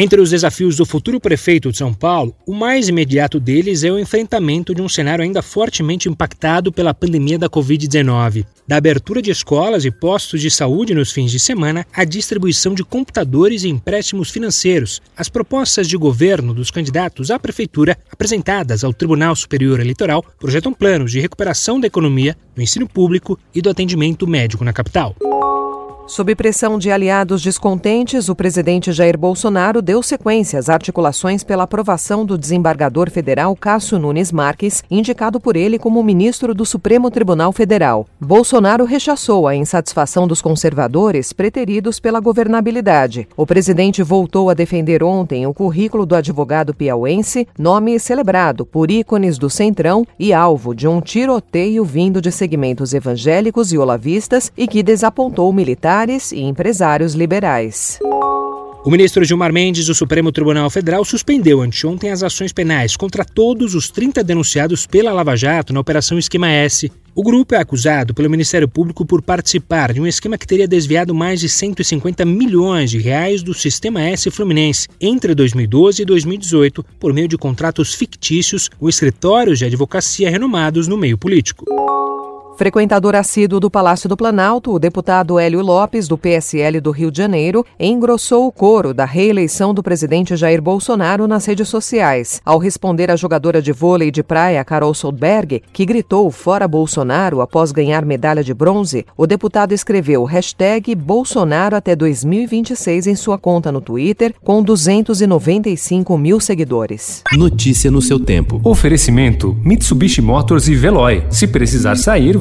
Entre os desafios do futuro prefeito de São Paulo, o mais imediato deles é o enfrentamento de um cenário ainda fortemente impactado pela pandemia da Covid-19. Da abertura de escolas e postos de saúde nos fins de semana, à distribuição de computadores e empréstimos financeiros, as propostas de governo dos candidatos à prefeitura apresentadas ao Tribunal Superior Eleitoral projetam planos de recuperação da economia, do ensino público e do atendimento médico na capital. Sob pressão de aliados descontentes, o presidente Jair Bolsonaro deu sequência às articulações pela aprovação do desembargador federal Cássio Nunes Marques, indicado por ele como ministro do Supremo Tribunal Federal. Bolsonaro rechaçou a insatisfação dos conservadores preteridos pela governabilidade. O presidente voltou a defender ontem o currículo do advogado piauense, nome celebrado por ícones do Centrão e alvo de um tiroteio vindo de segmentos evangélicos e olavistas e que desapontou militar e empresários liberais. O ministro Gilmar Mendes do Supremo Tribunal Federal suspendeu anteontem as ações penais contra todos os 30 denunciados pela Lava Jato na Operação Esquema S. O grupo é acusado pelo Ministério Público por participar de um esquema que teria desviado mais de 150 milhões de reais do Sistema S Fluminense entre 2012 e 2018 por meio de contratos fictícios com escritórios de advocacia renomados no meio político. Frequentador assíduo do Palácio do Planalto, o deputado Hélio Lopes, do PSL do Rio de Janeiro, engrossou o coro da reeleição do presidente Jair Bolsonaro nas redes sociais. Ao responder à jogadora de vôlei de praia Carol Soldberg, que gritou fora Bolsonaro após ganhar medalha de bronze, o deputado escreveu hashtag Bolsonaro até 2026 em sua conta no Twitter, com 295 mil seguidores. Notícia no seu tempo. Oferecimento: Mitsubishi Motors e Veloy. Se precisar sair,